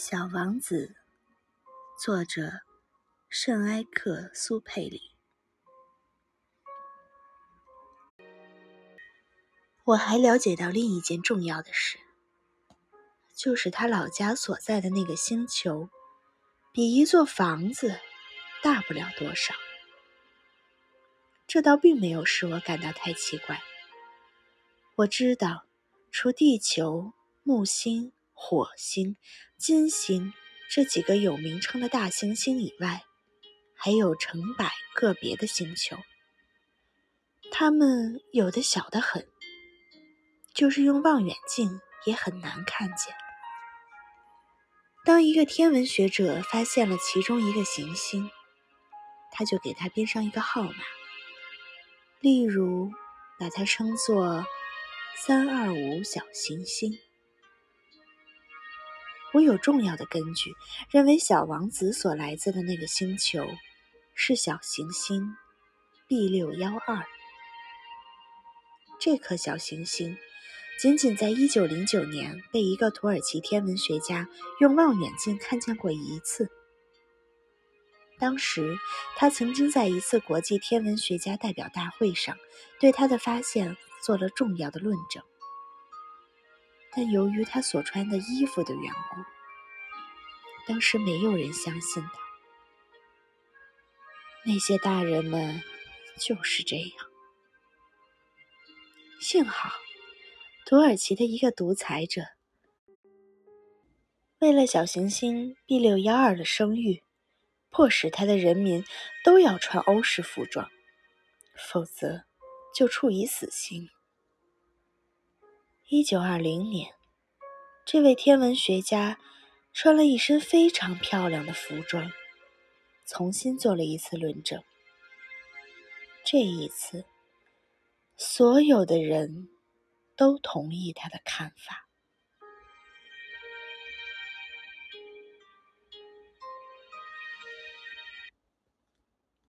小王子，作者圣埃克苏佩里。我还了解到另一件重要的事，就是他老家所在的那个星球，比一座房子大不了多少。这倒并没有使我感到太奇怪。我知道，除地球、木星。火星、金星这几个有名称的大行星以外，还有成百个别的星球。它们有的小得很，就是用望远镜也很难看见。当一个天文学者发现了其中一个行星，他就给它编上一个号码，例如把它称作“三二五小行星”。我有重要的根据，认为小王子所来自的那个星球是小行星 B 六幺二。这颗小行星仅仅在一九零九年被一个土耳其天文学家用望远镜看见过一次。当时，他曾经在一次国际天文学家代表大会上对他的发现做了重要的论证。但由于他所穿的衣服的缘故，当时没有人相信他。那些大人们就是这样。幸好，土耳其的一个独裁者为了小行星 B 六幺二的声誉，迫使他的人民都要穿欧式服装，否则就处以死刑。一九二零年，这位天文学家穿了一身非常漂亮的服装，重新做了一次论证。这一次，所有的人都同意他的看法。